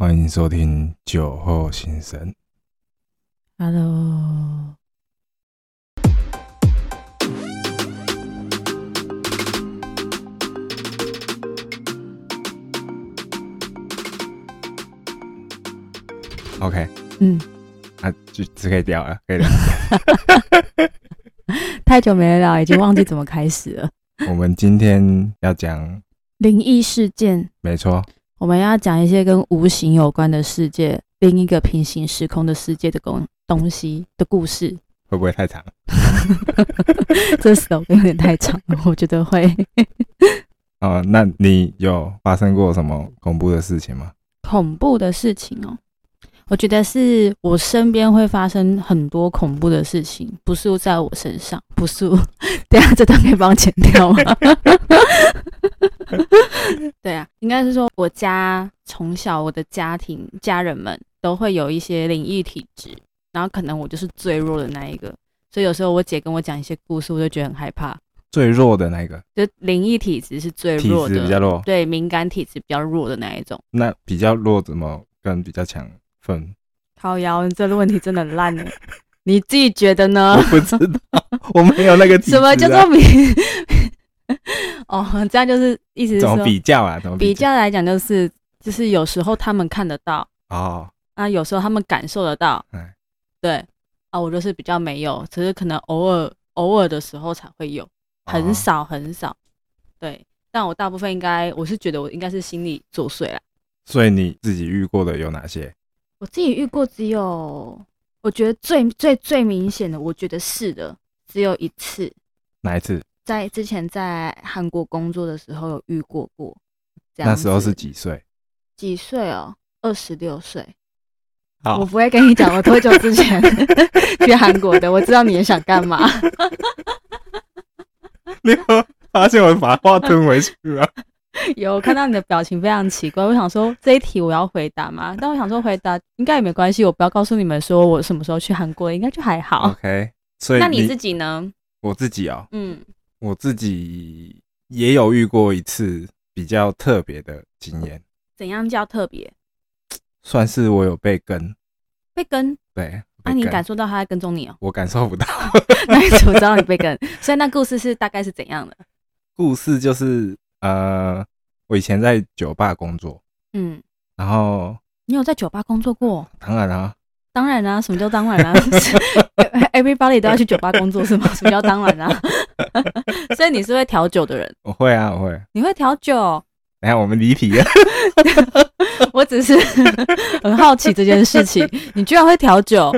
欢迎收听酒后心声。Hello，OK，嗯，啊，就只可以掉了，可以了。太久没聊，已经忘记怎么开始了。我们今天要讲，灵异事件，没错，我们要讲一些跟无形有关的世界，另一个平行时空的世界的东东西的故事。会不会太长？这 slogan 有点太长了，我觉得会哦，那你有发生过什么恐怖的事情吗？恐怖的事情哦。我觉得是我身边会发生很多恐怖的事情，不是在我身上，不是我。等一下这段可以帮我剪掉吗？对啊，应该是说我家从小我的家庭家人们都会有一些灵异体质，然后可能我就是最弱的那一个，所以有时候我姐跟我讲一些故事，我就觉得很害怕。最弱的那个就灵异体质是最弱的，质比较弱，对敏感体质比较弱的那一种。那比较弱怎么跟比较强分？靠腰，你这个问题真的很烂呢，你自己觉得呢我？不知道，我没有那个、啊。什么叫做比？哦，这样就是意思是怎么说，比较啊？怎么比较？来讲，就是就是有时候他们看得到，哦，啊，有时候他们感受得到哎，对啊，我就是比较没有，只是可能偶尔偶尔的时候才会有，很哦少很少，对。但我大部分应该，我是觉得我应该是心理作祟啦。所以你自己遇过的有哪些？我自己遇过只有，我觉得最最最明显的，我觉得是的，只有一次，哪一次？在之前在韩国工作的时候有遇过过。这样那时候是几岁？几岁哦？二十六岁。好我不会跟你讲我多久之前 去韩国的，我知道你也想干嘛。你有发现我把话吞回去了？有看到你的表情非常奇怪，我想说这一题我要回答吗？但我想说回答应该也没关系，我不要告诉你们说我什么时候去韩国，应该就还好。OK，所以那你自己呢？我自己哦，嗯，我自己也有遇过一次比较特别的经验，怎样叫特别？算是我有被跟，被跟？对，啊，你感受到他在跟踪你哦？我感受不到。那你怎么知道你被跟？所以那故事是大概是怎样的？故事就是呃，我以前在酒吧工作，嗯，然后你有在酒吧工作过？当然啦、当然啦、什么叫当然啦、Everybody 都要去酒吧工作是吗？什么叫当然啦、所以你是会调酒的人，我会啊，我会。你会调酒？等一下我们离题了，我只是很好奇这件事情，你居然会调酒？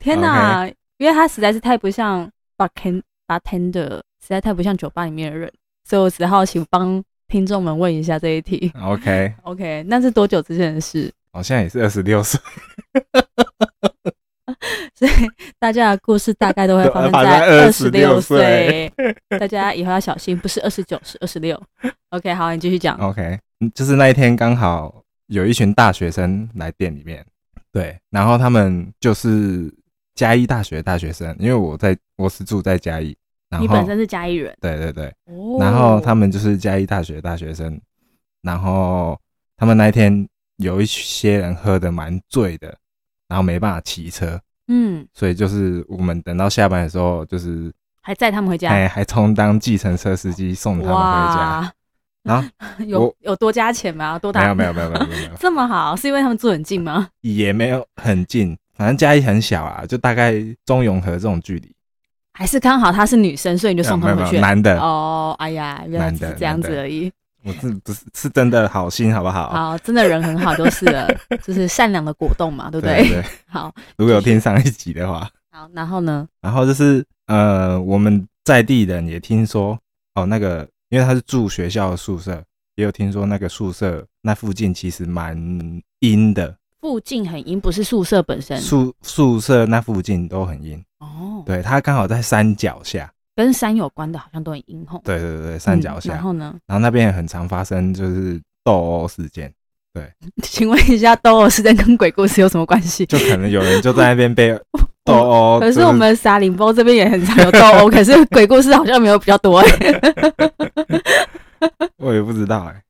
天哪因为他实在是太不像 bartender，实在太不像酒吧里面的人，所以我只好奇帮听众们问一下这一题。OK，OK，那是多久之前的事？我现在也是二十六岁，所以大家的故事大概都会发生在在二十六26岁，大家以后要小心，不是二十九，是二十六。OK，好，你继续讲。OK，嗯就是那一天刚好有一群大学生来店里面，对，然后他们就是嘉义大学的大学生，因为我在我是住在嘉义，然后你本身是嘉义人，对对对，哦然后他们就是嘉义大学大学生，然后他们那一天有一些人喝的蛮醉的，然后没办法骑车，嗯，所以就是我们等到下班的时候，就是还载他们回家，哎还充当计程车司机送他们回家，哇，然后 有有多加钱吗？多打没有没有没有没有没有没有。这么好，是因为他们住很近吗？也没有很近，反正嘉义很小啊，就大概中永和这种距离。还是刚好她是女生，所以你就送没有没有他们回去？男的，哦，哎呀，原来只是这样子而已。我是不是是真的好心，好不好？好，真的人很好就是了，就是善良的果冻嘛，对不对？对对，好，如果有听上一集的话，好，然后呢？然后就是呃，我们在地人也听说哦，那个因为他是住学校的宿舍，也有听说那个宿舍那附近其实蛮阴的，附近很阴，不是宿舍本身宿宿舍那附近都很阴。哦，对，它刚好在山脚下，跟山有关的，好像都很阴吼。对对对对，山脚嗯下。然后呢？然后那边也很常发生就是斗殴事件，对 请问一下，斗殴事件跟鬼故事有什么关系？就可能有人就在那边被 斗殴。可是我们沙林波这边也很常有斗殴，可是鬼故事好像没有比较多哎。我也不知道哎、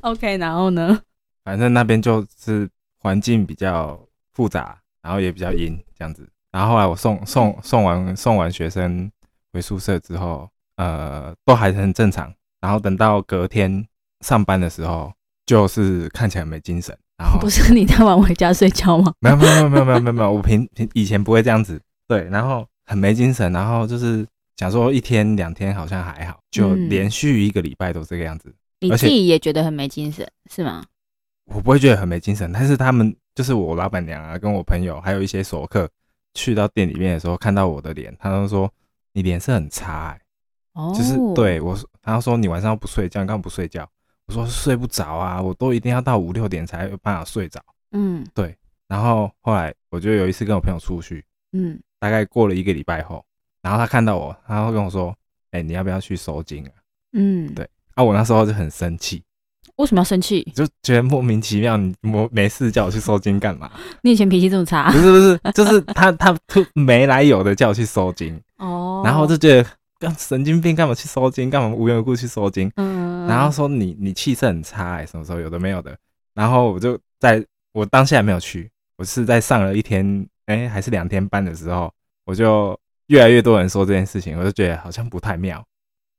OK，然后呢？反正那边就是环境比较复杂，然后也比较阴这样子。然后后来我送送送完送完学生回宿舍之后，呃，都还是很正常。然后等到隔天上班的时候，就是看起来没精神。然后 不是你太晚回家睡觉吗？没有没有没有没有没有没有，我平平以前不会这样子。对，然后很没精神，然后就是想说一天两天好像还好，就嗯连续一个礼拜都这个样子。你而且自己也觉得很没精神是吗？我不会觉得很没精神，但是他们就是我老板娘啊，跟我朋友还有一些熟客去到店里面的时候，看到我的脸，他们说你脸色很差、欸，哦，就是对我说，他说你晚上不睡觉，你干嘛不睡觉？我说睡不着啊，我都一定要到五六点才有办法睡着。嗯对然后后来我就有一次跟我朋友出去，嗯，大概过了一个礼拜后，然后他看到我，他会跟我说：“哎、你要不要去收金啊嗯，对啊，我那时候就很生气，为什么要生气？就觉得莫名其妙，你我没事叫我去收金干嘛？你以前脾气这么差不是不是，就是他他突没来由的叫我去收金，哦，然后就觉得干神经病，干嘛去收金？干嘛无缘无故去收金？嗯，然后说你你气色很差哎、什么时候有的没有的，然后我就在我当下没有去，我是在上了一天哎、还是两天班的时候，我就越来越多人说这件事情，我就觉得好像不太妙，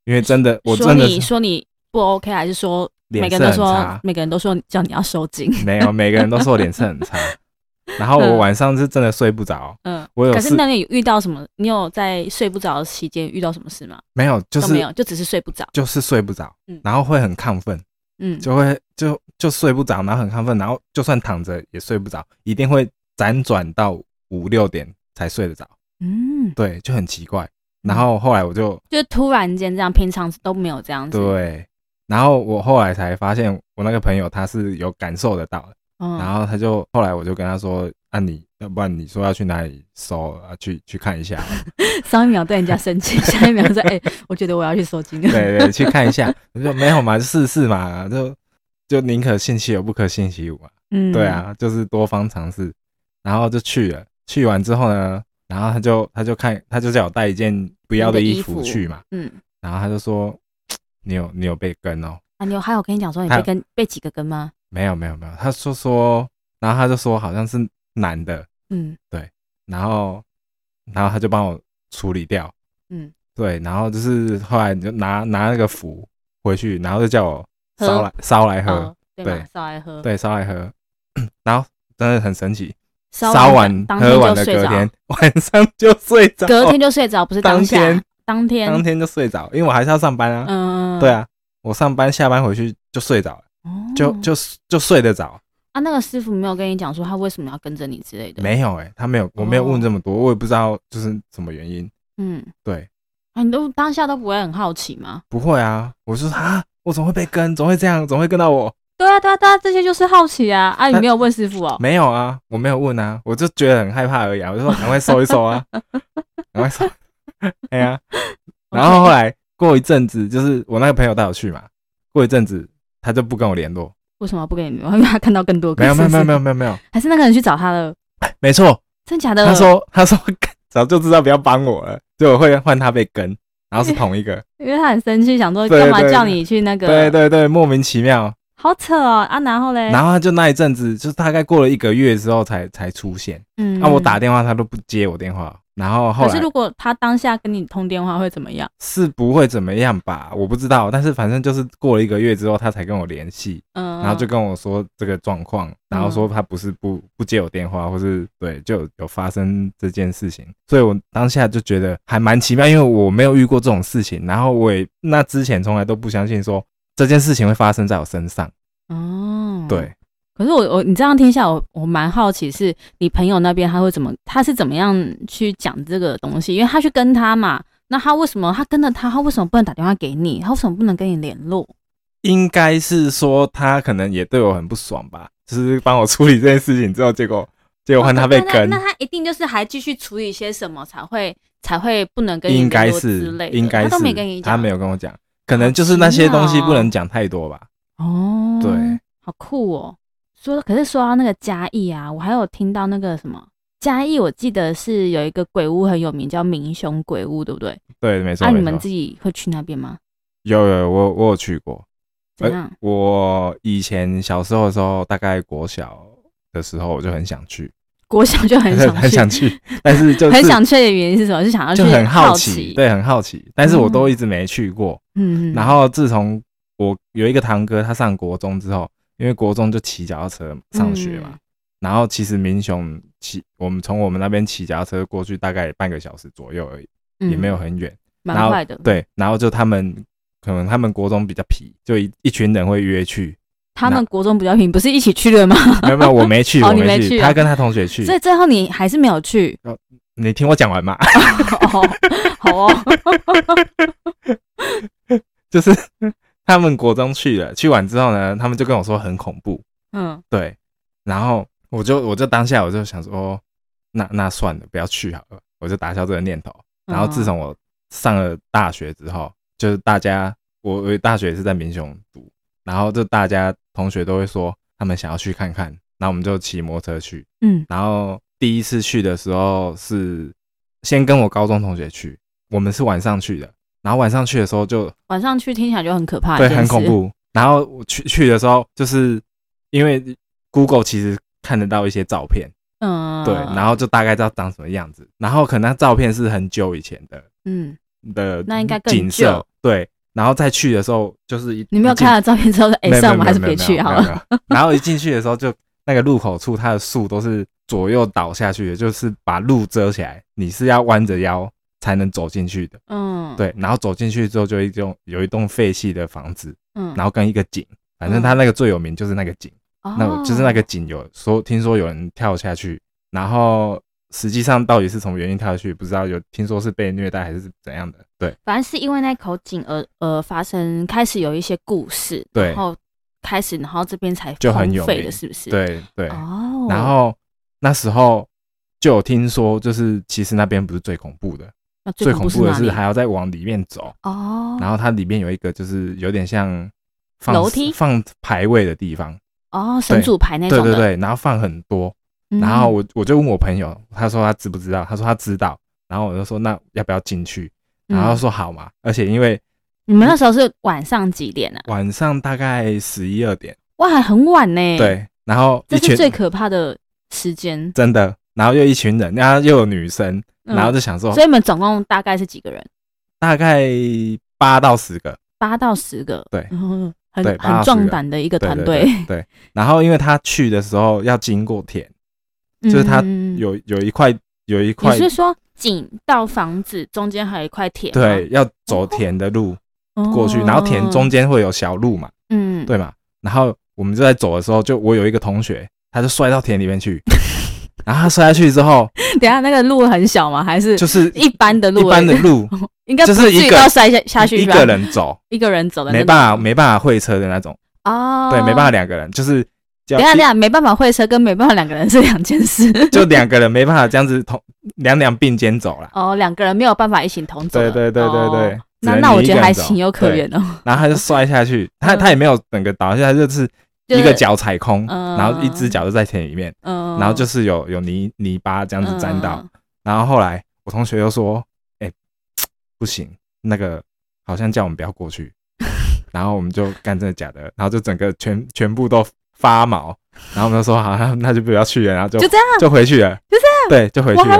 因为真的我说真的是你说你不 OK，还是说每脸色个人都说很差，每个人都说叫你要收紧？没有每个人都说我脸色很差，然后我嗯晚上是真的睡不着，嗯，我有可是那你遇到什么？你有在睡不着的期间遇到什么事吗？没有就是都没有，就只是睡不着。就是睡不着嗯，然后会很亢奋，嗯，就会就就睡不着，然后很亢奋，然后就算躺着也睡不着，一定会辗转到五六点才睡得着。嗯，对，就很奇怪。然后后来我就就突然间这样，平常都没有这样子。，对，然后我后来才发现，我那个朋友他是有感受得到的。嗯，然后他就后来我就跟他说：“啊你，要不然你说要去哪里搜啊？去去看一下。上一秒对人家生气，下一秒说：“ 哎、我觉得我要去收金。”对对，去看一下。我说没有嘛，就试试嘛，就就宁可信其有，不可信其无嘛。嗯，对，啊，就是多方尝试。然后就去了，去完之后呢，然后他就他就看，他就叫我带一件不要的衣服去嘛。嗯，然后他就说：“你有你有被跟哦。”啊，你有还有跟你讲说你被跟被几个跟吗？没有没有没有，他说说，然后他就说好像是男的，嗯。对然后然后他就帮我处理掉，嗯，对，然后就是后来你就拿拿那个符回去，然后就叫我烧来烧来喝，哦，对烧来喝，对，烧来喝，然后真的很神奇，烧烧完喝完的隔天 晚上就睡着，隔天就睡着，不是当天，当天，当天就睡着，因为我还是要上班啊，嗯，对，啊，我上班下班回去就睡着了，哦就就就睡得着。啊，那个师傅没有跟你讲说他为什么要跟着你之类的，，没有哎、他没有，我没有问哦这么多，我也不知道就是什么原因。嗯，对，啊，你都当下都不会很好奇吗？不会啊，我就说啊，我怎么会被跟？怎么会这样？怎么会跟到我？对啊，对啊，对啊，这些就是好奇啊！啊，你那没有问师傅哦？没有啊，我没有问啊，我就觉得很害怕而已啊，我就说赶快收一收啊，赶快收。哎呀，然后后来过一阵子，就是我那个朋友带我去嘛，过一阵子他就不跟我联络，为什么不跟你聊？因 为他看到更多个，没有没有没有没有有，没有没有，还是那个人去找他了？没错，真假的？他说他说早就知道不要帮我了，就我会换他被跟，然后是同一个，因为他很生气，想说干嘛叫你去那个？对，对对，莫名其妙。好扯哦啊！然后嘞，然后他就那一阵子，就是大概过了一个月之后才才出现。嗯那、我打电话他都不接我电话，然后后来可是如果他当下跟你通电话会怎么样？是不会怎么样吧？我不知道，但是反正就是过了一个月之后，他才跟我联系，嗯，然后就跟我说这个状况，然后说他不是不不接我电话，或是对就有有发生这件事情，所以我当下就觉得还蛮奇妙，因为我没有遇过这种事情，然后我也那之前从来都不相信说这件事情会发生在我身上，哦，对。可是我我你这样听下，我我蛮好奇，是你朋友那边他会怎么，他是怎么样去讲这个东西？因为他去跟他嘛，那他为什么他跟着他，他为什么不能打电话给你？他为什么不能跟你联络？应该是说他可能也对我很不爽吧，就是帮我处理这件事情之后，结果结果换他被哦那跟，那他一定就是还继续处理些什么才会才会不能跟你应该是应该是他都没跟你讲，他没有跟我讲，可能就是那些东西不能讲太多吧。哦，对，好酷哦。说可是说到那个嘉义啊，我还有听到那个什么嘉义，我记得是有一个鬼屋很有名，叫明雄鬼屋，对不对？对，没错，啊，你们自己会去那边吗？有有我我有去过，怎样？我以前小时候的时候，大概国小的时候，我就很想去，国小就很想 很去，想去，但是就是很想去的原因是什么？是想要去就很好奇，，对，很好奇，但是我都一直没去过。嗯，然后自从我有一个堂哥，他上国中之后，因为国中就骑脚踏车上学嘛，嗯然后其实民雄骑我们从我们那边骑脚踏车过去大概半个小时左右而已，嗯也没有很远。蛮快的，对，然后就他们可能他们国中比较皮，就一一群人会约去。他们国中比较平，不是一起去的吗？没有没有，我没去，哦我没去啊他跟他同学去所。以最后你还是没有去。你听我讲完嘛，哦，好哦，就是他们国中去了，去完之后呢，他们就跟我说很恐怖，嗯。对，然后我就我就当下我就想说，哦那那算了，不要去好了，我就打消这个念头。然后自从我上了大学之后，就是大家我我大学也是在民雄读，然后就大家同学都会说他们想要去看看，然后我们就骑摩托车去。嗯。然后第一次去的时候是先跟我高中同学去，我们是晚上去的，然后晚上去的时候就晚上去听起来就很可怕，对，很恐。怖。然后我去去的时候，就是因为 Google 其实看得到一些照片，嗯，对，然后就大概知道长什么样子。然后可能那照片是很久以前的嗯，的那应该更景色旧，对。然后再去的时候，就是一你没有看到照片之后说，哎，算了，我们还是别去好了。。然后一进去的时候，就那个路口处，它的树都是左右倒下去的，就是把路遮起来，你是要弯着腰才能走进去的。嗯，，对，然后走进去之后，就一栋有一栋废弃的房子，嗯，然后跟一个井，反正他那个最有名就是那个井。那我就是那个哦，井有说听说有人跳下去，然后实际上到底是什么原因跳下去不知道，有听说是被虐待还是怎样的。对反正是因为那口井而而发生，开始有一些故事，对然后开始，然后这边才就很有名荒废了，是不是？，对对，哦，然后那时候就有听说，就是其实那边不是最恐怖的，那最恐怖的是还要再往里面走，哦，然后它里面有一个就是有点像放楼梯？放牌位的地方，哦，神主牌那种的，对对对，然后放很多，嗯。然后我我就问我朋友，他说他知不知道，他说他知道，然后我就说那要不要进去，然后说好嘛，而且因为你们那时候是晚上几点啊？晚上大概十一二点，哇，还很晚呢。，对，然后这是最可怕的时间。真的，然后又一群人，然后又有女生，嗯。然后就想说所以你们总共大概是几个人？大概八到十个，八到十个，对。嗯，很很壮胆的一个团队。对，对，然后因为他去的时候要经过田，就是他嗯有有一块有一块你块是说井到房子中间还有一块田？对，要走田的路哦，过去，然后田中间会有小路嘛，嗯，对嘛？然后我们就在走的时候，就我有一个同学，他就摔到田里面去，然后他摔下去之后，等下那个路很小吗？还是就是一般的路？一般的路，应该就是一个要摔下下去一个人走，一个人走的，没办法没办法会车的那种，哦，对，没办法。两个人，就是等下等下，没办法会车跟没办法两个人是两件事。就两个人没办法这样子同两两并肩走了。哦，两个人没有办法一起同走。对对对对对那那我觉得还情有可原哦。然后他就摔下去，他嗯他也没有整个倒下，他就是一个脚踩空，嗯。然后一只脚就在田里面，嗯，然后就是有有泥泥巴这样子沾到，嗯然后后来我同学又说，哎、不行，那个好像叫我们不要过去，然后我们就干真的假的，然后就整个全全部都发毛，然后我们就说好，那那就不要去了，然后就就这样，就回去了，就这样。对，就回去了。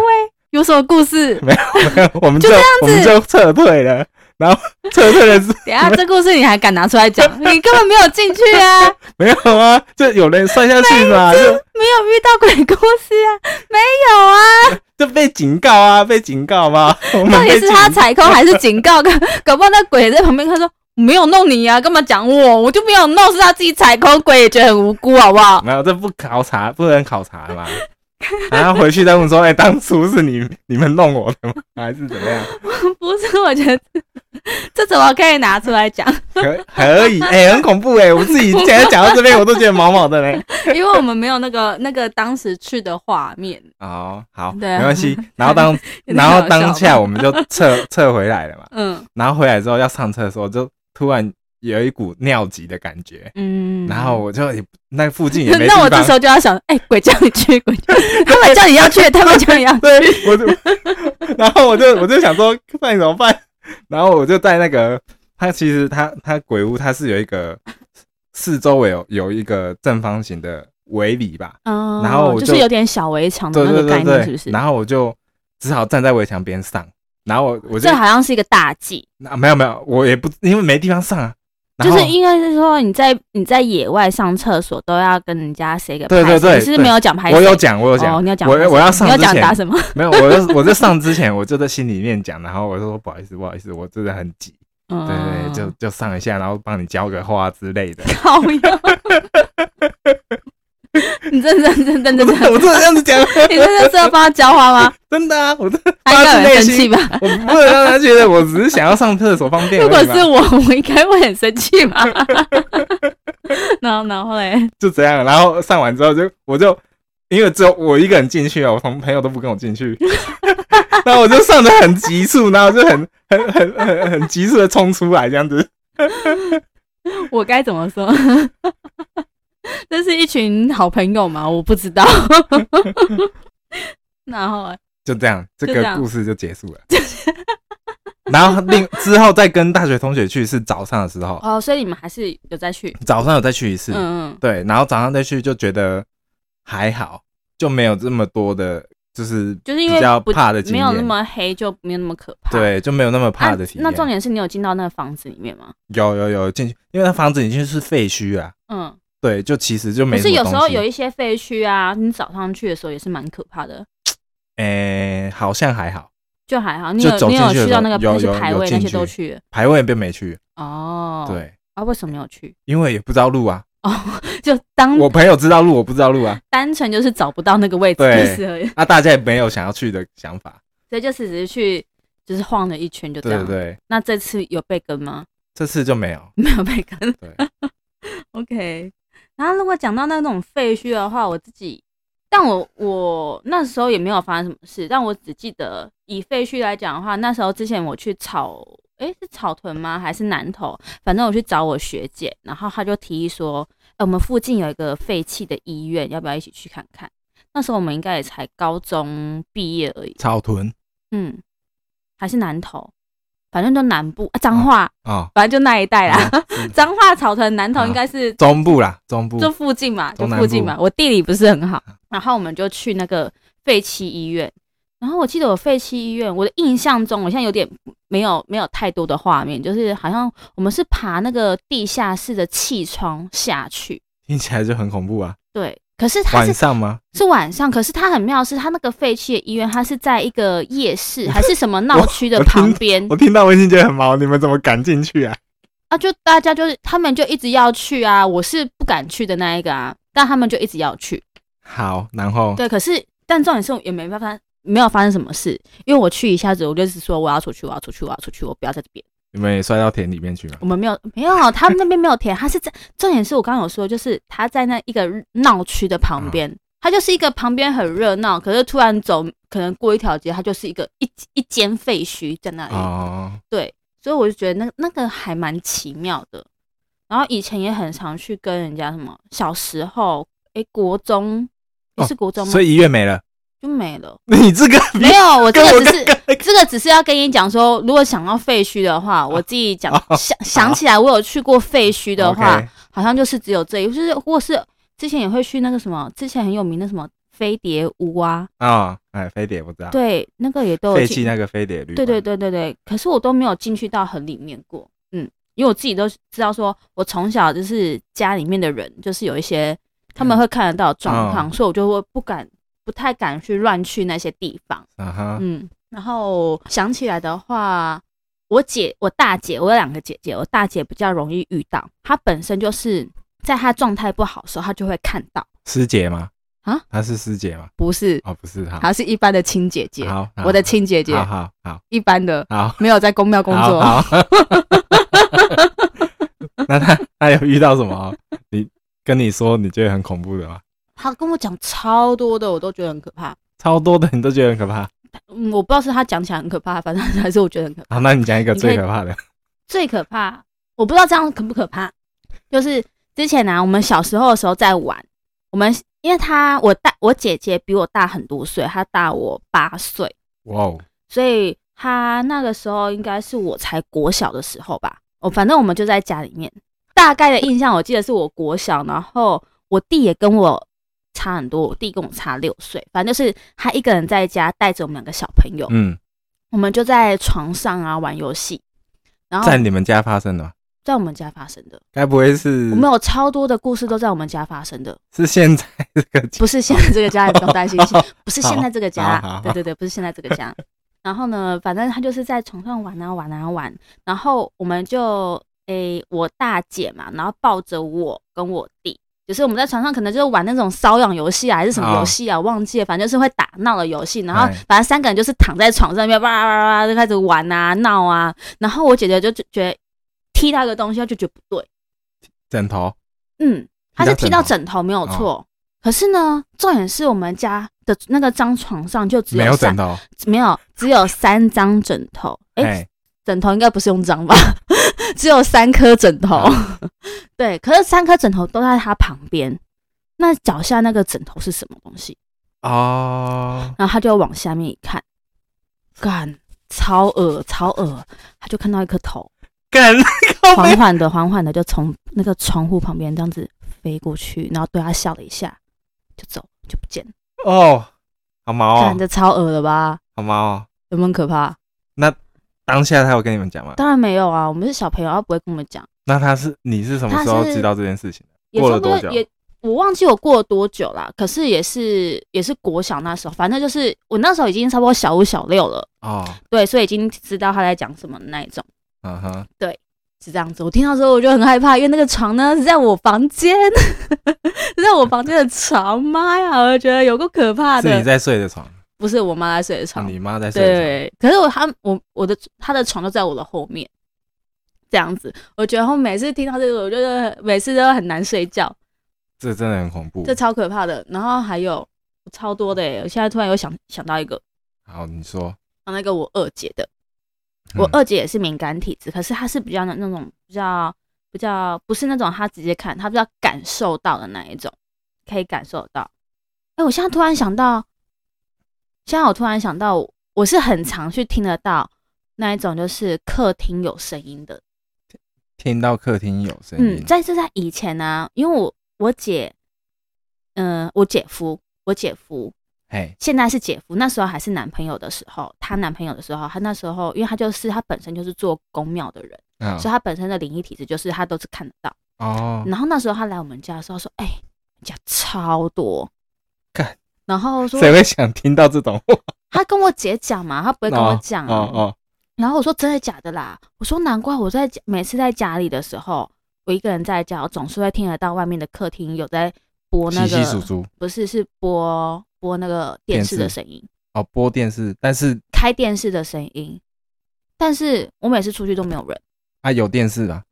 有什么故事？没有没有，我们就我们就撤退了，然后撤退了之等下这故事你还敢拿出来讲？你根本没有进去啊，没有啊，就有人摔下去嘛，就没有遇到鬼故事啊，没有啊。就被警告啊，被警告吗？到底是他踩空还是警告？搞搞不好那鬼在旁边他说。我没有弄你呀、干嘛讲我？我就没有弄，是他自己踩空，鬼也觉得很无辜，好不好？没有，这不考察，不能考察嘛。然 后回去再问说，哎、当初是你你们弄我的吗？还是怎么样？不是，我觉得这怎么可以拿出来讲？可可以，哎、很恐怖哎、我自己现在讲到这边，我都觉得毛毛的嘞。因为我们没有那个那个当时去的画面。哦，好，对啊没关系。然后当然后当下我们就撤撤回来了嘛。嗯然后回来之后要上车的时候，就突然有一股尿急的感觉。嗯，然后我就也那附近也 没地那我这时候就要想，哎、鬼叫你去，鬼叫 他们叫你要去，他们叫你要去。对，我就，然后我就我就想说，那你怎么办？然后我就在那个，它其实它它鬼屋它是有一个四周围有有一个正方形的围篱吧，嗯，然后我就是有点小围墙的那个概念，是不是？然后我就只好站在围墙边上，然后我我就这好像是一个大忌，啊没有没有，我也不因为没地方上啊，就是应该是说你在你在野外上厕所都要跟人家 say 个对对对你是是没有讲拍谁？我有讲我有讲，哦，你要讲我我要上你要讲打什么？没有，我就 我在上之前我就在心里面讲，然后我就说不好意思不好意思，我真的很急，嗯，对对，就就上一下，然后帮你浇个花之类的。好呀！你认认认认真真，我真的这样子讲，你真的是要帮他浇花吗？真的啊，我真的发自内会很生气心，吧？我不能让他觉得我只是想要上厕所方便。如果是我，我应该会很生气吧？然后，然后嘞，就这样，然后上完之后就我就因为只有我一个人进去啊，我同朋友都不跟我进去，然后我就上的很急促，然后就很很很很很急促的冲出来这样子。我该怎么说？这是一群好朋友吗？我不知道。然后欸就这样，这个故事就结束了。然后另之后再跟大学同学去是早上的时候，哦，所以你们还是有再去？早上有再去一次，嗯嗯，对，然后早上再去就觉得还好，就没有这么多的，就是就是因为比较怕的没有那么黑，就没有那么可怕。对，就没有那么怕啊的体验。那重点是你有进到那个房子里面吗？有有有进去，因为那房子已经是废墟啊，嗯，对，就其实就没可是有时候有一些废墟啊，你早上去的时候也是蛮可怕的，诶、好像还好，就还好。你就有你有去到那个候有有那些牌位那些都去排位并没去，哦。对，啊，为什么没有去？因为也不知道路啊，哦，就当我朋友知道路，我不知道路啊，单纯就是找不到那个位置对就是而已，那、大家也没有想要去的想法，所以就是只是去就是晃了一圈就这样。对对对，那这次有被跟吗？这次就没有，没有被跟。对 OK，然后如果讲到那种废墟的话，我自己，但我我那时候也没有发生什么事，但我只记得以废墟来讲的话，那时候之前我去草，诶，是草屯吗？还是南头？反正我去找我学姐，然后她就提议说，哎、我们附近有一个废弃的医院，要不要一起去看看？那时候我们应该也才高中毕业而已，草屯嗯，还是南投，反正都南部啊，彰化，啊，反正就那一带啦。彰化草屯南投啊应该是中部啦，中部就附近嘛，就附近嘛。我地理不是很好，然后我们就去那个废弃医院。然后我记得我废弃医院，我的印象中，我现在有点没有没有太多的画面，就是好像我们是爬那个地下室的气窗下去。听起来就很恐怖啊，对，可是它晚是上吗？是晚上，可是它很妙的是，它那个废弃的医院，它是在一个夜市 还是什么闹区的旁边我听到我已经觉得很毛，你们怎么敢进去啊？啊，就大家就是他们就一直要去啊，我是不敢去的那一个啊，但他们就一直要去。好，然后对，可是但重点是也没办法，没有发生什么事，因为我去一下子，我就是说我要出去，我要出去，我要出去，我不要在这边。你们也摔到田里面去吗？我们没有没有，他们那边没有田，他是在重点是我刚刚有说，就是他在那一个闹区的旁边，它就是一个旁边很热闹，可是突然走可能过一条街，它就是一个一一间废墟在那里。哦，对，所以我就觉得那那个还蛮奇妙的。然后以前也很常去跟人家什么，小时候诶，国中是国中吗？所以医院没了，就没了。你这个没有，我这个只是这个只是要跟你讲说，如果想要废墟的话，我自己讲 哦想想起来，我有去过废墟的话好像就是只有这一，就是或是之前也会去那个什么，之前很有名的什么飞碟屋啊，啊，哎，飞碟不知道，对，那个也都有废弃那个飞碟旅，对对对对对，可是我都没有进去到很里面过，嗯，因为我自己都知道说，我从小就是家里面的人，就是有一些他们会看得到状况，嗯所以我就会不敢、不太敢去乱去那些地方，啊哈，嗯，然后想起来的话，我姐、我大姐，我有两个姐姐，我大姐比较容易遇到，她本身就是在她状态不好的时候，她就会看到，师姐吗？啊，她是师姐吗？不是，哦，不是她，她是一般的亲姐姐，好，好我的亲姐姐，好好好一般的，好没有在公庙工作。好，好 那他他有遇到什么？你跟你说你觉得很恐怖的吗？他跟我讲超多的，我都觉得很可怕。超多的你都觉得很可怕。嗯，我不知道是他讲起来很可怕，反正还是我觉得很可怕。好，那你讲一个最可怕的。最可怕，我不知道这样可不可怕。就是之前呢、我们小时候的时候在玩，我们因为他我大我姐姐比我大很多岁，她大我八岁，哇哦，所以她那个时候应该是我才国小的时候吧。哦，反正我们就在家里面，大概的印象，我记得是我国小，然后我弟也跟我差很多，我弟跟我差六岁，反正就是他一个人在家带着我们两个小朋友，嗯，我们就在床上啊玩游戏，然后在你们家发生的吗？在我们家发生的，该不会是我们有超多的故事都在我们家发生的，是现在这个家？不是现在这个家，你不用担心，不是现在这个家对对对，不是现在这个家。然后呢，反正他就是在床上玩啊玩啊玩，然后我们就诶、我大姐嘛，然后抱着我跟我弟，就是我们在床上可能就是玩那种瘙痒游戏啊，还是什么游戏啊，我忘记了，反正就是会打闹的游戏。然后哎反正三个人就是躺在床上面，哇哇哇就开始玩啊闹啊。然后我姐姐就就觉得踢到一个东西，她就觉得不对，枕头，嗯，她是踢到枕枕头没有错。可是呢，重点是我们家的那个张床上就只有没有枕头，没有，只有三张枕头。哎、哎，枕头应该不是用脏吧？只有三颗枕头。对，可是三颗枕头都在他旁边。那脚下那个枕头是什么东西？哦，然后他就往下面一看，干，超恶超恶，他就看到一颗头，干，缓缓的、缓缓的就从那个窗户旁边这样子飞过去，然后对他笑了一下，就走，就不见了。哦，好毛看，哦，这超恶的吧？好毛哦。有没有可怕？当下他有跟你们讲吗？当然没有啊，我们是小朋友，他不会跟我们讲。那他是你是什么时候知道这件事情过了多久？我忘记我过了多久啦，可是也是也是国小那时候，反正就是我那时候已经差不多小五小六了，哦，对，所以已经知道他在讲什么的那一种，嗯哼，对是这样子。我听到之后我就很害怕，因为那个床呢是在我房间，是在我房间的床，妈呀，我就觉得有个可怕的，是你在睡的床，不是我妈在睡的哦床，你妈在睡的床。对，可是我他我我的他的床就在我的后面，这样子，我觉得我每次听到这个，我觉得每次都很难睡觉。这真的很恐怖这。超可怕的。然后还有超多的耶，我现在突然又想想到一个，好，你说，啊那个我二姐的，嗯我二姐也是敏感体质，可是她是比较那那种比较比较不是那种她直接看，她比较感受到的那一种，可以感受到。哎，我现在突然想到，现在我突然想到，我是很常去听得到那一种，就是客厅有声音的。听到客厅有声嗯，音，在是在以前呢、因为我我姐，嗯、我姐夫，我姐夫哎，现在是姐夫，那时候还是男朋友的时候，她男朋友的时候，她那时候，因为她就是她本身就是做公庙的人，嗯所以她本身的灵异体质就是她都是看得到。哦，然后那时候她来我们家的时候说：“哎、你家超多。干”然后说谁会想听到这种话？他跟我姐讲嘛，他不会跟我讲啊。哦哦，然后我说真的假的啦？我说难怪我在家每次在家里的时候，我一个人在家，我总是会听得到外面的客厅有在播那个，不是是播播那个电视的声音。哦，播电视，但是开电视的声音，但是我每次出去都没有人，啊有电视啊，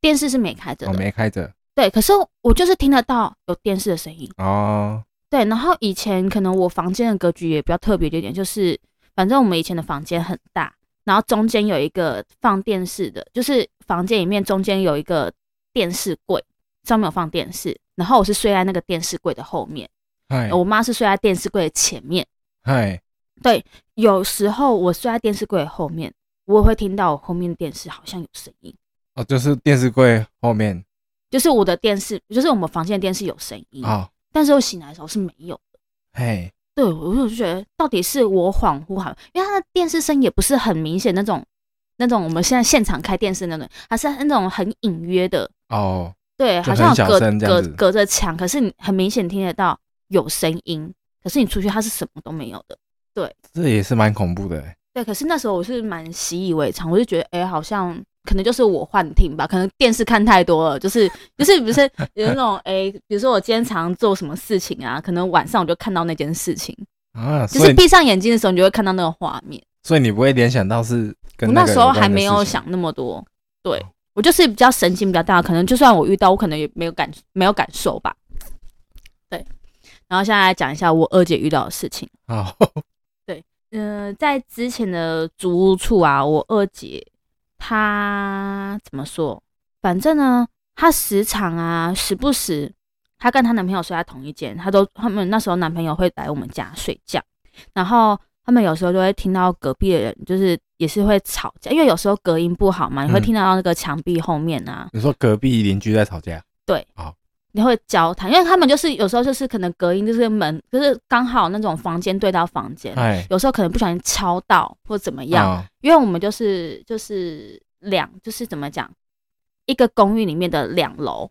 电视是没开着没开着。对，可是我就是听得到有电视的声音，哦，对，然后以前可能我房间的格局也比较特别一点，就是反正我们以前的房间很大，然后中间有一个放电视的，就是房间里面中间有一个电视柜，上面有放电视，然后我是睡在那个电视柜的后面，嗨我妈是睡在电视柜的前面。嗨，有时候我睡在电视柜的后面，我也会听到我后面电视好像有声音，哦，就是电视柜后面就是我的电视，就是我们房间的电视有声音，哦，但是我醒来的时候是没有的。嘿，对，我就觉得到底是我恍惚好，因为他的电视声也不是很明显那种，那种我们现在现场开电视那种，它是那种很隐约的，哦，对，好像有隔隔隔着墙，可是你很明显听得到有声音，可是你出去它是什么都没有的。对这也是蛮恐怖的欸，对，可是那时候我是蛮习以为常，我就觉得，哎、好像可能就是我幻听吧，可能电视看太多了，就是就是不是 有那种，哎、比如说我今天常做什么事情啊，可能晚上我就看到那件事情，啊，就是闭上眼睛的时候，你就会看到那个画面。所以你不会联想到是跟我那时候还没有想那么多，对哦我就是比较神经比较大，可能就算我遇到，我可能也没有感没有感受吧。对，然后现在来讲一下我二姐遇到的事情。对，嗯、在之前的租屋处啊，我二姐她怎么说？反正呢，她时常啊，时不时，她跟她男朋友睡在同一间，她都他们那时候男朋友会来我们家睡觉，然后他们有时候就会听到隔壁的人，就是也是会吵架，因为有时候隔音不好嘛，你会嗯。听到那个墙壁后面啊，你说隔壁邻居在吵架，你会交谈，因为他们就是有时候就是可能隔音就是门就是刚好那种房间对到房间，哎，有时候可能不小心敲到或怎么样，啊。因为我们就是就是两就是怎么讲，一个公寓里面的两楼，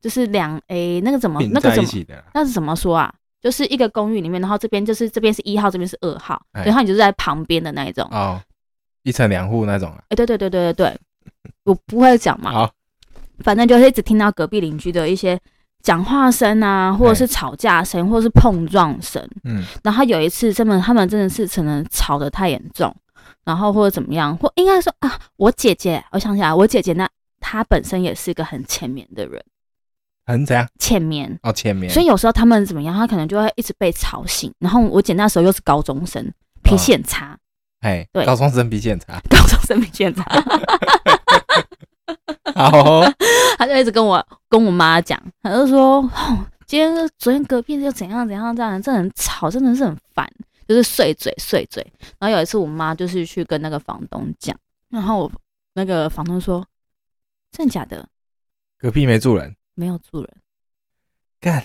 就是两诶那个怎么那个怎么那是怎么说啊？就是一个公寓里面，然后这边就是这边是一号，这边是二号，哎。然后你就是在旁边的那一种。哦，一层两户那种啊，哎、对对对对对对，我不会讲嘛，好，反正就是一直听到隔壁邻居的一些讲话声啊，或者是吵架声，或者是碰撞声。嗯，然后有一次，真的他们真的是可能吵得太严重，然后或者怎么样，或应该说啊，我姐姐，我想起来，我姐姐那她本身也是一个很浅眠的人，很怎样？浅眠。哦，前面，所以有时候他们怎么样，她可能就会一直被吵醒。然后我姐那时候又是高中生，脾气很差，哎，对。高中生脾气很差，高中生脾气很差，好哦，他就一直跟我跟我妈讲，他就说，哦，今天昨天隔壁又怎样怎样这样，真的很吵，真的是很烦，就是碎嘴碎嘴。然后有一次我妈就是去跟那个房东讲，然后我那个房东说，真的假的？隔壁没住人，没有住人，干，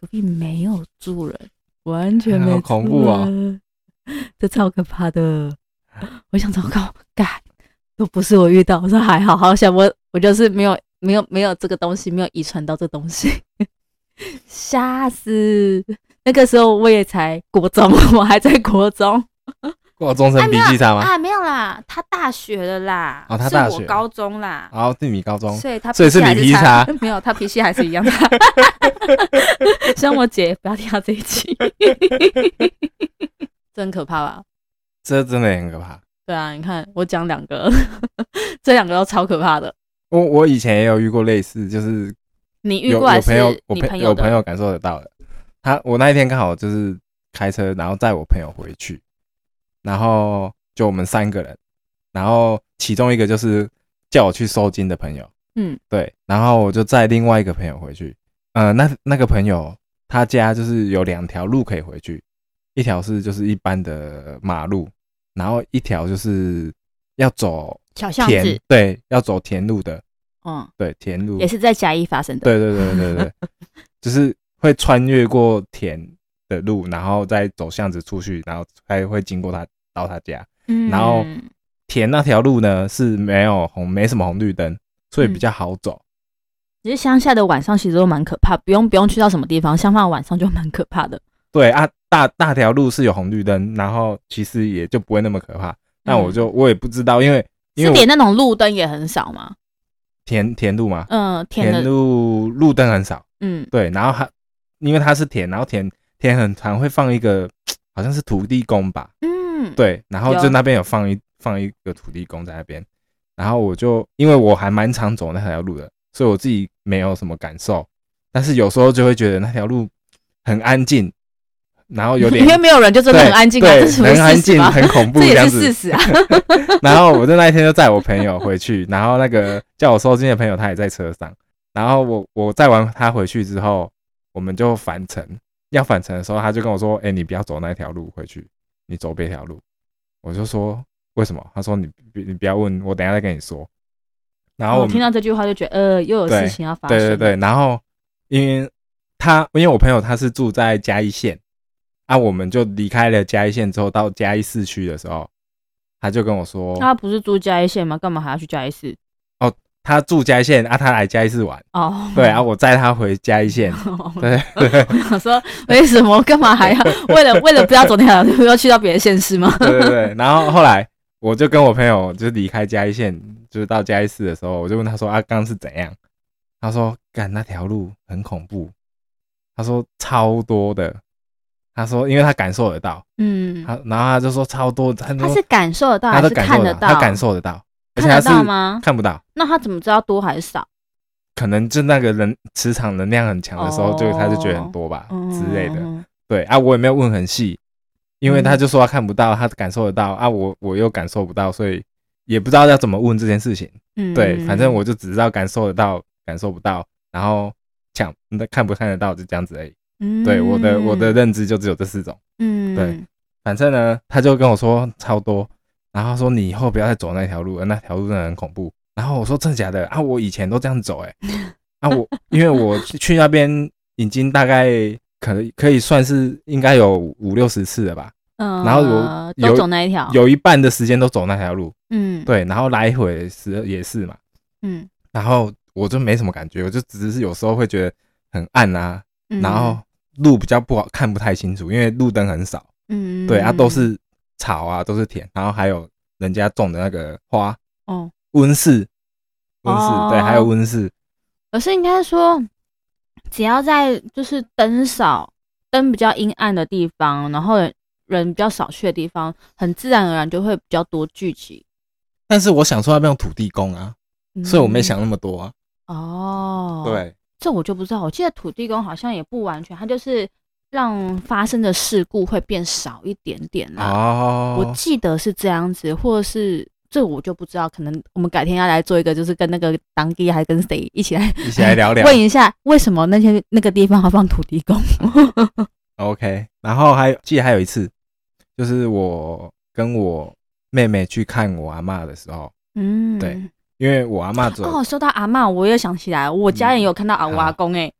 隔壁没有住人，完全没好恐怖啊哦，这超可怕的。我想糟糕，干都不是我遇到，我说还好，好想我我就是没有没有没有这个东西，没有遗传到这东西，吓死！那个时候我也才国中，我还在国中国中生脾气差吗？啊，没有啦，他大学了啦，哦他大学我高中啦，然后是你高中，所以他所以是你气差没有，他脾气还是一样差。希望我姐不要听到这一期，这很可怕吧？这真的很可怕。对啊，你看我讲两个，这两个都超可怕的。我我以前也有遇过类似，就是你遇有过有朋友，我朋？有朋友感受得到的。他我那一天刚好就是开车，然后载我朋友回去，然后就我们三个人，然后其中一个就是叫我去收金的朋友，嗯，对，然后我就载另外一个朋友回去。呃，那那个朋友他家就是有两条路可以回去，一条是就是一般的马路，然后一条就是要走小巷田子，，对，要走田路的，嗯，对，田路也是在嘉义发生的。对对对对对，就是会穿越过田的路，然后再走巷子出去，然后还会经过他到他家。嗯，然后田那条路呢是没有红，没什么红绿灯，所以比较好走。其实乡下的晚上其实都蛮可怕，不用不用去到什么地方，乡下的晚上就蛮可怕的。对啊，大大条路是有红绿灯，然后其实也就不会那么可怕。那我就我也不知道，因为因为我是连那种路灯也很少嘛。田田路嘛，嗯，田田，路路灯很少。嗯。对，然后它因为它是田，然后田田很常会放一个 好像是土地公吧，嗯，对，然后就那边有放一放一个土地公在那边，然后我就因为我还蛮常走那条路的，所以我自己没有什么感受，但是有时候就会觉得那条路很安静，然后有点因为没有人就真的很安静啊，对这是很安静？很恐怖这也。是事实啊。然后我就那一天就载我朋友回去，然后那个叫我收金的朋友他也在车上，然后我我载完他回去之后，我们就返程。要返程的时候，他就跟我说：“哎、你不要走那条路回去，你走别条路。”我就说：“为什么？”他说你：“你你不要问，我等一下再跟你说。”然后我我听到这句话就觉得，呃，又有事情要发生。对对对，然后因为他因为我朋友他是住在嘉义县，啊，我们就离开了嘉义县之后，到嘉义市区的时候，他就跟我说，他不是住嘉义县吗？干嘛还要去嘉义市？哦他住嘉义县啊，他来嘉义市玩，哦，对啊，我载他回嘉义县，对对我想说，为什么干嘛还要为了为了不要走那条路，要去到别的县市吗？对对对，然后后来我就跟我朋友就离开嘉义县，就是到嘉义市的时候，我就问他说啊，刚刚是怎样？他说干那条路很恐怖，他说超多的，他说因为他感受得到。嗯，他然后他就说超多，他他是感受得到他还是看得到？他感受得到，而且看得到吗？看不到，那他怎么知道多还是少？可能就那个人磁场能量很强的时候，哦就他就觉得很多吧嗯之类的。对啊，我也没有问很细，因为他就说他看不到，他感受得到啊，我我又感受不到，所以也不知道要怎么问这件事情。嗯对，反正我就只知道感受得到，感受不到，然后讲那看不看得到就这样子而已。嗯对，我的我的认知就只有这四种。嗯。对反正呢，他就跟我说超多，然后说你以后不要再走那条路了，那条路真的很恐怖。然后我说真的假的？啊？我以前都这样走哎、啊我因为我去那边已经大概可能可以算是应该有五六十次了吧，嗯，然后我有走那一条，有一半的时间都走那条路，嗯，，对，然后来回是也是嘛，嗯。然后我就没什么感觉，我就只是有时候会觉得很暗啊，嗯。然后路比较不好看不太清楚，因为路灯很少，嗯，对啊，嗯都是草啊，都是田，然后还有人家种的那个花。哦，温室，温室、哦。对，还有温室，而是应该说，只要在就是灯少、灯比较阴暗的地方，然后人比较少去的地方，很自然而然就会比较多聚集。但是我想说要不要用土地公啊，所以我没想那么多啊，嗯哦，，对，这我就不知道。我记得土地公好像也不完全，他就是让发生的事故会变少一点点啦。哦，我记得是这样子，或者是这我就不知道，可能我们改天要来做一个，就是跟那个当地还跟谁一起来一起来聊聊 问一下，为什么那些那个地方要放土地公？OK，然后还有记得还有一次，就是我跟我妹妹去看我阿妈的时候，嗯，对。因为我阿嬷走，哦，说到阿嬷，我又想起来，我家人有看到阿我阿公哎、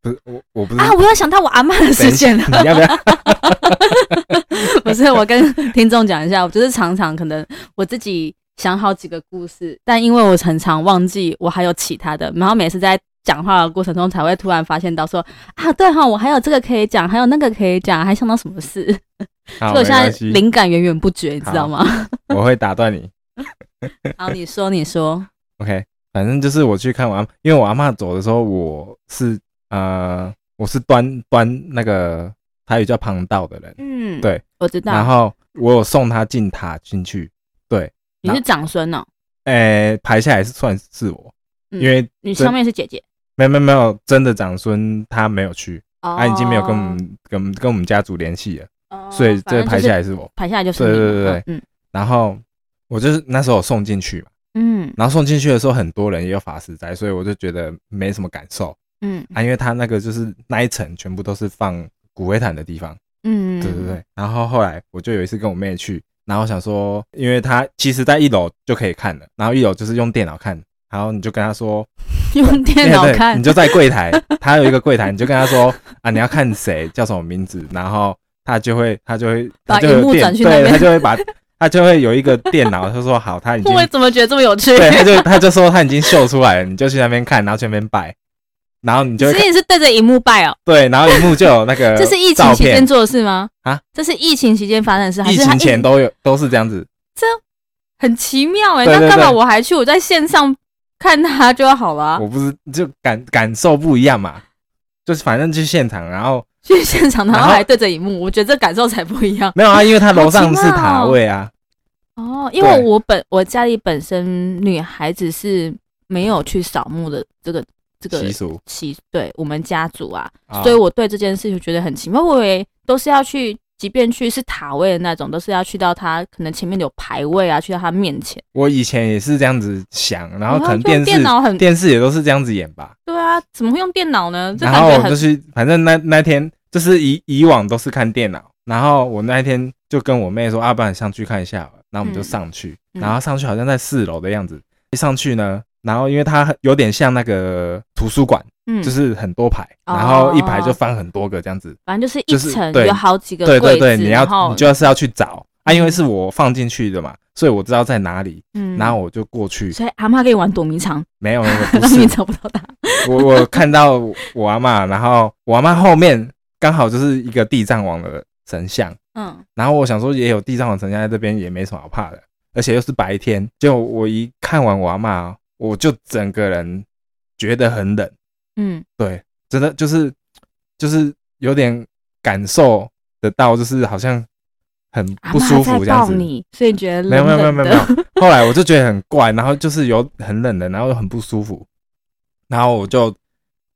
不是我我不是啊，我又想到我阿嬷的事件了。你要不要？不是，我跟听众讲一下，我就是常常可能我自己想好几个故事，但因为我常常忘记我还有其他的，然后每次在讲话的过程中才会突然发现到说啊，对哈，我还有这个可以讲，还有那个可以讲，还想到什么事，所以我现在灵感源源不绝，你知道吗？我会打断你。好，你说，你说，OK，反正就是我去看我阿，因为我阿妈走的时候，我是呃，我是端端那个台语叫旁道的人，嗯，对，我知道。然后我有送她进塔进去，对，你是长孙哦，诶、排下来是算是我，嗯。因为你上面是姐姐，没有没有没有真的长孙他没有去，哦。他已经没有跟我们跟跟我们家族联系了，哦所以这排下来来是我。排下来就是你对对对。嗯。然后我就是那时候有送进去嘛，嗯。然后送进去的时候很多人也有法师在，所以我就觉得没什么感受。嗯。啊，因为他那个就是那一层全部都是放骨灰坛的地方，嗯，对对对。然后后来我就有一次跟我妹去，然后想说，因为他其实在一楼就可以看了，然后一楼就是用电脑看，然后你就跟他说，用电脑看。你，就在柜台，他有一个柜台，你就跟他说 啊，你要看谁叫什么名字，然后他就会他就会把他就有荧幕转去那边。对他就会把他就会有一个电脑，他说好，他已经 我怎么觉得这么有趣？对，他就他就说他已经秀出来了，你就去那边看，然后去那边拜，然后你就你是对着荧幕拜哦？对，然后荧幕就有那 个这是疫情，期间做的事吗？啊，这是疫情期间发生的事，还疫情前都有都是这样子，这很奇妙哎？那干嘛我还去？我在线上看他就好了啊，我不是就感感受不一样嘛，就是反正去现场，然后去现场然然后后还对着荧幕，我觉得这感受才不一样没有啊，因为他楼上是塔位啊，哦。因为我本我家里本身女孩子是没有去扫墓的这个这个习俗，习，对我们家族啊，啊所以我对这件事情觉得很奇怪。我以为都是要去，即便去是塔位的那种，都是要去到他可能前面有牌位啊，去到他面前。我以前也是这样子想，然后可能电视电脑很电视也都是这样子演吧，对啊，怎么会用电脑呢？这然后我就是，反正那那天就是以以往都是看电脑，然后我那一天就跟我妹说，啊，不然上去看一下然后我们就嗯。上去，嗯然后上去好像在四楼的样子，一上去呢，然后因为它有点像那个图书馆，嗯，就是很多排，哦然后一排就翻很多个这样子，反正就是一层有好几个对柜子，对对，你要你就是要去找啊，因为嗯。是我放进去的嘛，所以我知道在哪里，嗯然后我就过去，所以阿妈可以玩躲迷藏，没有那个 不让你，找不到他。我我看到我阿妈，然后我阿妈后面刚好就是一个地藏王的神像，嗯，然后我想说也有地藏王神像在这边，也没什么好怕的，而且又是白天，就我一看完我阿嬷，我就整个人觉得很冷，嗯，对，真的就是就是有点感受得到，就是好像很不舒服这样子。你，所以你觉得没有没有没有没有，后来我就觉得很怪，然后就是有很冷的，然后又很不舒服，然后我就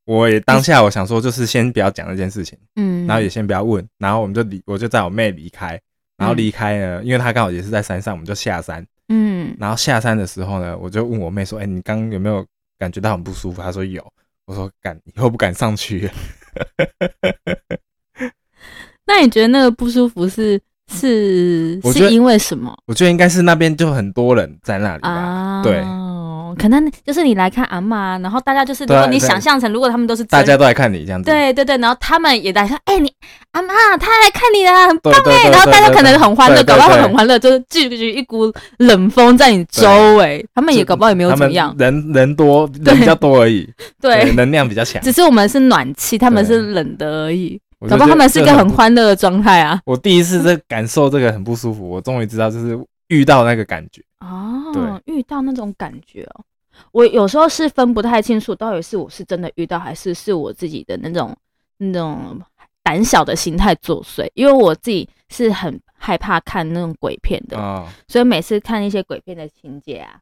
我也当下我想说，就是先不要讲这件事情，嗯，然后也先不要问，然后我们就离，我就载我妹离开，然后嗯离开呢，因为她刚好也是在山上，我们就下山，嗯，然后下山的时候呢，我就问我妹说，哎、你刚刚有没有感觉到很不舒服？她说有，我说敢以后不敢上去。了，那你觉得那个不舒服是是是因为什么？我觉得应该是那边就很多人在那里吧。啊？对，可能就是你来看阿妈，然后大家就是如果你想象成，如果他们都是大家都来看你这样子。对对对，然后他们也来说，哎、你阿妈他来看你了，很对对对，然后大家可能很欢乐，搞不好对很欢乐，就是聚聚一股冷风在你周围，他们也搞不好也没有怎么样，人人多人比较多而已，对，能量比较强。只是我们是暖气，他们是冷的而已，搞不好他们是一个很欢乐的状态啊。我第一次这感受这个很不舒服，我终于知道就是遇到那个感觉。哦，遇到那种感觉哦，我有时候是分不太清楚，到底是我是真的遇到，还是是我自己的那种那种胆小的心态作祟。因为我自己是很害怕看那种鬼片的，哦，所以每次看一些鬼片的情节啊，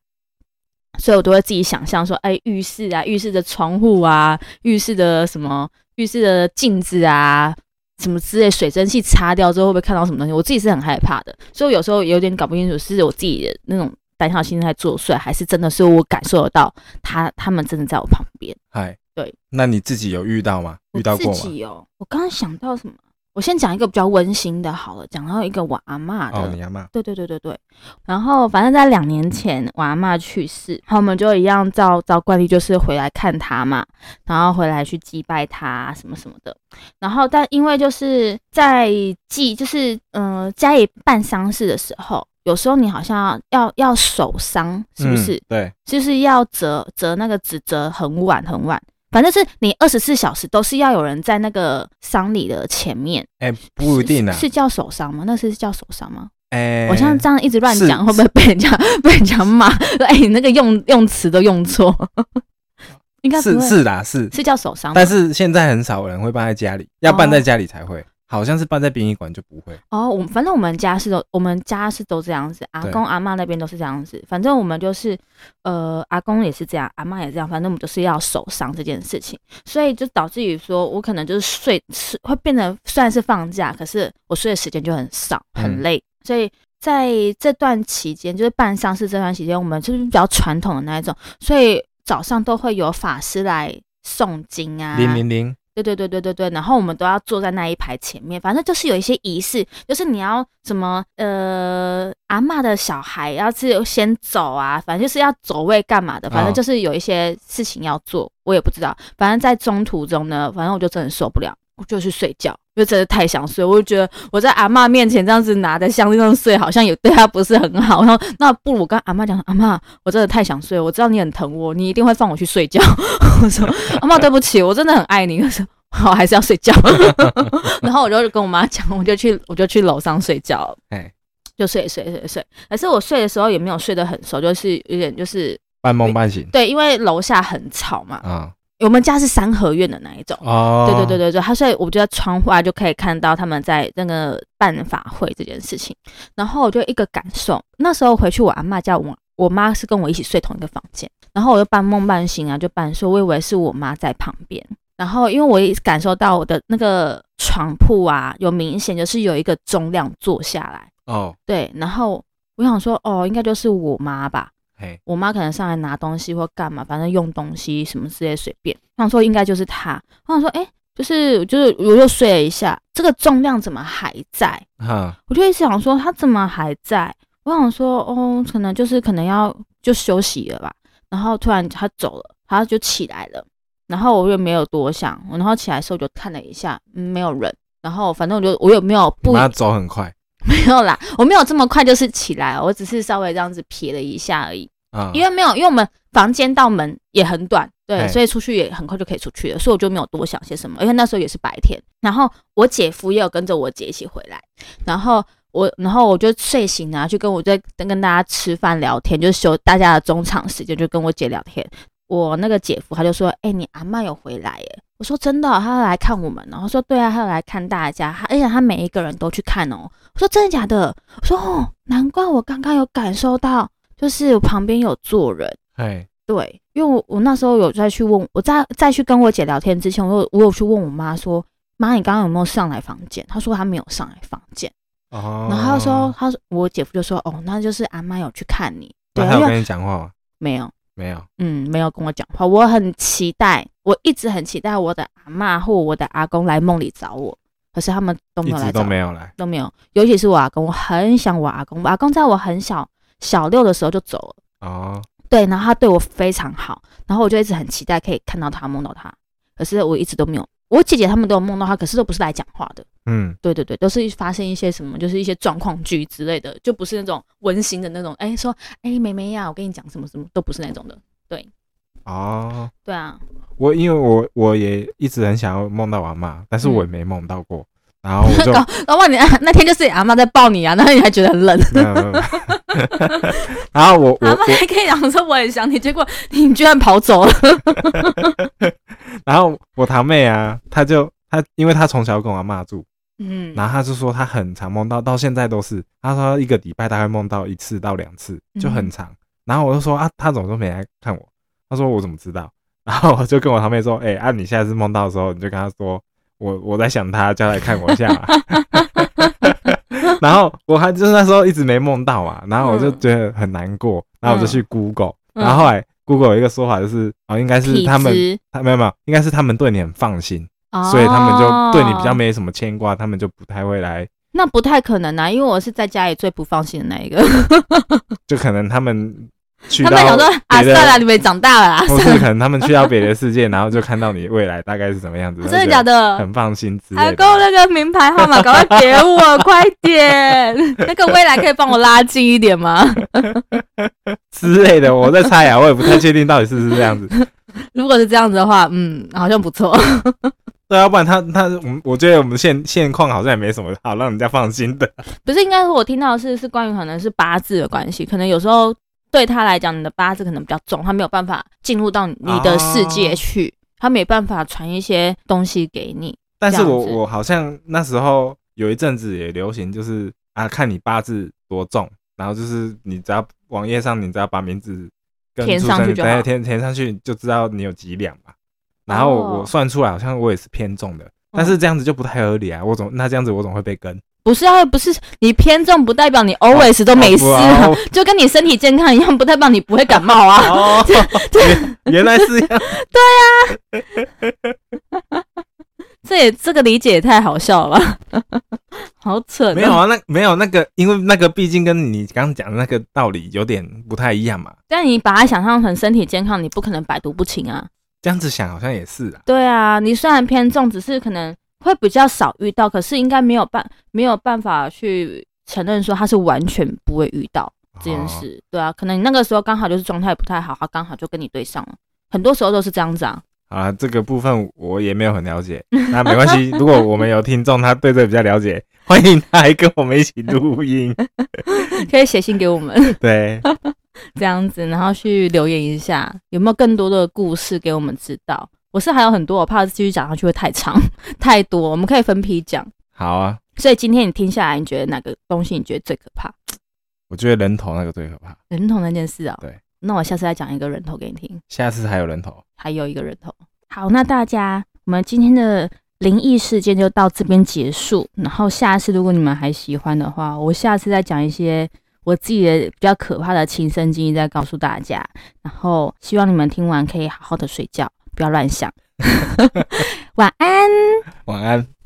所以我都会自己想象说，哎，浴室啊，浴室的窗户啊，浴室的什么，浴室的镜子啊，什么之类，水蒸气擦掉之后会不会看到什么东西？我自己是很害怕的，所以我有时候有点搞不清楚，是我自己的那种胆小心态作祟，还是真的是我感受得到他他们真的在我旁边。嗨，对，那你自己有遇到吗？遇到过吗？己哦，我刚刚想到什么？我先讲一个比较温馨的，好了，讲到一个我阿嬷的，哦，你阿妈，对对对对对，然后反正在两年前我阿嬷去世，然后我们就一样照照惯例，就是回来看她嘛，然后回来去祭拜她什么什么的。然后但因为就是在祭，就是嗯、呃家里办丧事的时候，有时候你好像要要守丧，是不是？嗯对，就是要折折那个纸折很晚很晚。反正是你二十四小时都是要有人在那个丧礼的前面，哎，不一定啊。是，是叫手伤吗？那是叫手伤吗？哎，我像这样一直乱讲，会不会被人家 被人家骂？说哎，你那个用用词都用错，应该不是是啦是，是叫手伤，但是现在很少人会办在家里，要办哦在家里才会，好像是办在殡仪馆就不会。哦，我们反正我们家是都我们家是都这样子，阿公阿妈那边都是这样子，反正我们就是呃阿公也是这样，阿妈也这样，反正我们就是要守丧这件事情，所以就导致于说我可能就是睡是会变得虽然是放假，可是我睡的时间就很少很嗯累，所以。在这段期间，就是办丧事这段期间，我们就是比较传统的那一种，所以早上都会有法师来诵经啊，零零零，对对对对对对，然后我们都要坐在那一排前面，反正就是有一些仪式，就是你要什么呃阿妈的小孩要是先走啊，反正就是要走位干嘛的，反正哦就是有一些事情要做，我也不知道，反正在中途中呢，反正我就真的受不了，我就去睡觉，因为真的太想睡，我就觉得我在阿嬷面前这样子拿着香这样睡，好像也对她不是很好，然后那不如我跟阿妈讲，阿妈，我真的太想睡，我知道你很疼我，你一定会放我去睡觉。我说阿妈对不起，我真的很爱你，可是好还是要睡觉。然后我就跟我妈讲，我就去我就去楼上睡觉，哎，就睡睡睡睡。可是我睡的时候也没有睡得很熟，就是有点就是半梦半醒对，因为楼下很吵嘛。啊。我们家是三合院的那一种。哦，对对对对对，他所以我就在窗户外就可以看到他们在那个办法会这件事情，然后我就一个感受，那时候回去我阿嬷家，我我妈是跟我一起睡同一个房间，然后我就半梦半醒啊，就半说，我以为是我妈在旁边，然后因为我也感受到我的那个床铺啊，有明显就是有一个重量坐下来，哦，对，然后我想说，哦，应该就是我妈吧，嘿，我妈可能上来拿东西或干嘛，反正用东西什么之类随便。我想说应该就是她，我想说，哎、就是就是我又睡了一下，这个重量怎么还在？哈，我就一直想说他怎么还在？我想说，哦，可能就是可能要就休息了吧。然后突然他走了，他就起来了，然后我又没有多想，然后起来的时候就看了一下，嗯，没有人。然后反正我就我有没有不你妈走很快 没有啦，我没有这么快就是起来，我只是稍微这样子瞥了一下而已。啊，因为没有，因为我们房间到门也很短，对，哎所以出去也很快就可以出去了，所以我就没有多想些什么。因为那时候也是白天，然后我姐夫也有跟着我姐一起回来，然后我，然后我就睡醒啊，就跟我在跟跟大家吃饭聊天，就是休大家的中场时间，就跟我姐聊天。我那个姐夫他就说：“哎、你阿嬷有回来耶？”我说：“真的哦、他要来看我们。”然后说：“对啊，他要来看大家，他而且他每一个人都去看哦。”我说：“真的假的？”我说：“哦，难怪我刚刚有感受到。”就是我旁边有坐人，哎，对，因为我我那时候有再去问，我再再去跟我姐聊天之前，我有我有去问我妈说，妈，你刚刚有没有上来房间？她说她没有上来房间，哦，然后她说，她说我姐夫就说，哦，那就是阿妈有去看你，对那，他有跟你讲话吗？没有，没有，嗯，没有跟我讲话，我很期待，我一直很期待我的阿妈或我的阿公来梦里找我。可是他们都没有来找，都没有来。都没有。尤其是我阿公，我很想我阿公，我阿公在我很小小六的时候就走了。哦，对，然后他对我非常好，然后我就一直很期待可以看到他，梦到他。可是我一直都没有，我姐姐他们都有梦到他，可是都不是来讲话的。嗯，对对对，都是发生一些什么，就是一些状况剧之类的，就不是那种温馨的那种。哎，说哎，妹妹呀，我跟你讲什么什么，都不是那种的。对哦，对啊，我因为我我也一直很想要梦到我阿妈，但是我也没梦到过。然后我就搞搞不好你那天就是你阿妈在抱你啊，然后你还觉得很冷，然后我我阿妈还可以讲说我很想你，结果你居然跑走了。然后我堂妹啊，她就她因为她从小跟我阿妈住，嗯，然后她就说她很常梦到，到现在都是，她说一个礼拜大概梦到一次到两次，就很长。然后我就说啊，她怎么都没来看我？她说我怎么知道？然后我就跟我堂妹说，哎、啊，你下次梦到的时候，你就跟她说，我我在想她，叫她来看我一下嘛。然后我还就是那时候一直没梦到嘛，然后我就觉得很难过，然后我就去 Google，、嗯然后后来 Google 有一个说法就是，哦，应该是他们他没有没有，应该是他们对你很放心，哦所以他们就对你比较。没什么牵挂，他们就不太会来，那不太可能啊，因为我是在家里最不放心的那一个。就可能他们他们想说啊，算了，你们长大了啊，或是可能他们去到别的世界，然后就看到你未来大概是什么样子，真的假的？很放心之还类的。够那个名牌号码，赶快给我，快点！那个未来可以帮我拉近一点吗？之类的，我在猜啊，我也不太确定到底是不是这样子。如果是这样子的话，嗯，好像不错。对啊，要不然他他我们我觉得我们现现况好像也没什么好让人家放心的。不是，应该是我听到的是是关于可能是八字的关系，可能有时候对他来讲，你的八字可能比较重，他没有办法进入到你的世界去，他没办法传一些东西给你。但是我我好像那时候有一阵子也流行，就是啊，看你八字多重，然后就是你只要网页上你只要把名字跟填上去就好对填填上去，就知道你有几两嘛。然后哦我算出来，好像我也是偏重的，但是这样子就不太合理啊。我总那这样子我总会被跟，不是啊，不是你偏重，不代表你 always 都没事就跟你身体健康一样，不代表你不会感冒啊。哦，原原来是这样。这也这个理解也太好笑了吧，好扯。没有，啊，那没有那个，因为那个毕竟跟你刚刚讲的那个道理有点不太一样嘛。但你把它想象成身体健康，你不可能百毒不侵啊。这样子想好像也是啊。对啊，你虽然偏重，只是可能会比较少遇到，可是应该没有办没有办法去承认说他是完全不会遇到这件哦事。对啊，可能你那个时候刚好就是状态不太好，他刚好就跟你对上了。很多时候都是这样子啊。啊，这个部分我也没有很了解，那没关系。如果我们有听众他对这个比较了解，欢迎他来跟我们一起录音。可以写信给我们 对，这样子，然后去留言一下，有没有更多的故事给我们知道？我是还有很多，我怕继续讲下去会太长 太多，我们可以分批讲。好啊，所以今天你听下来，你觉得哪个东西你觉得最可怕？我觉得人头那个最可怕。人头那件事啊、对，那我下次再讲一个人头给你听。下次还有人头，还有一个人头。好，那大家，我们今天的灵异事件就到这边结束。然后下次如果你们还喜欢的话，我下次再讲一些我自己的比较可怕的亲身经历，再告诉大家。然后希望你们听完可以好好的睡觉，不要乱想。晚安。晚安。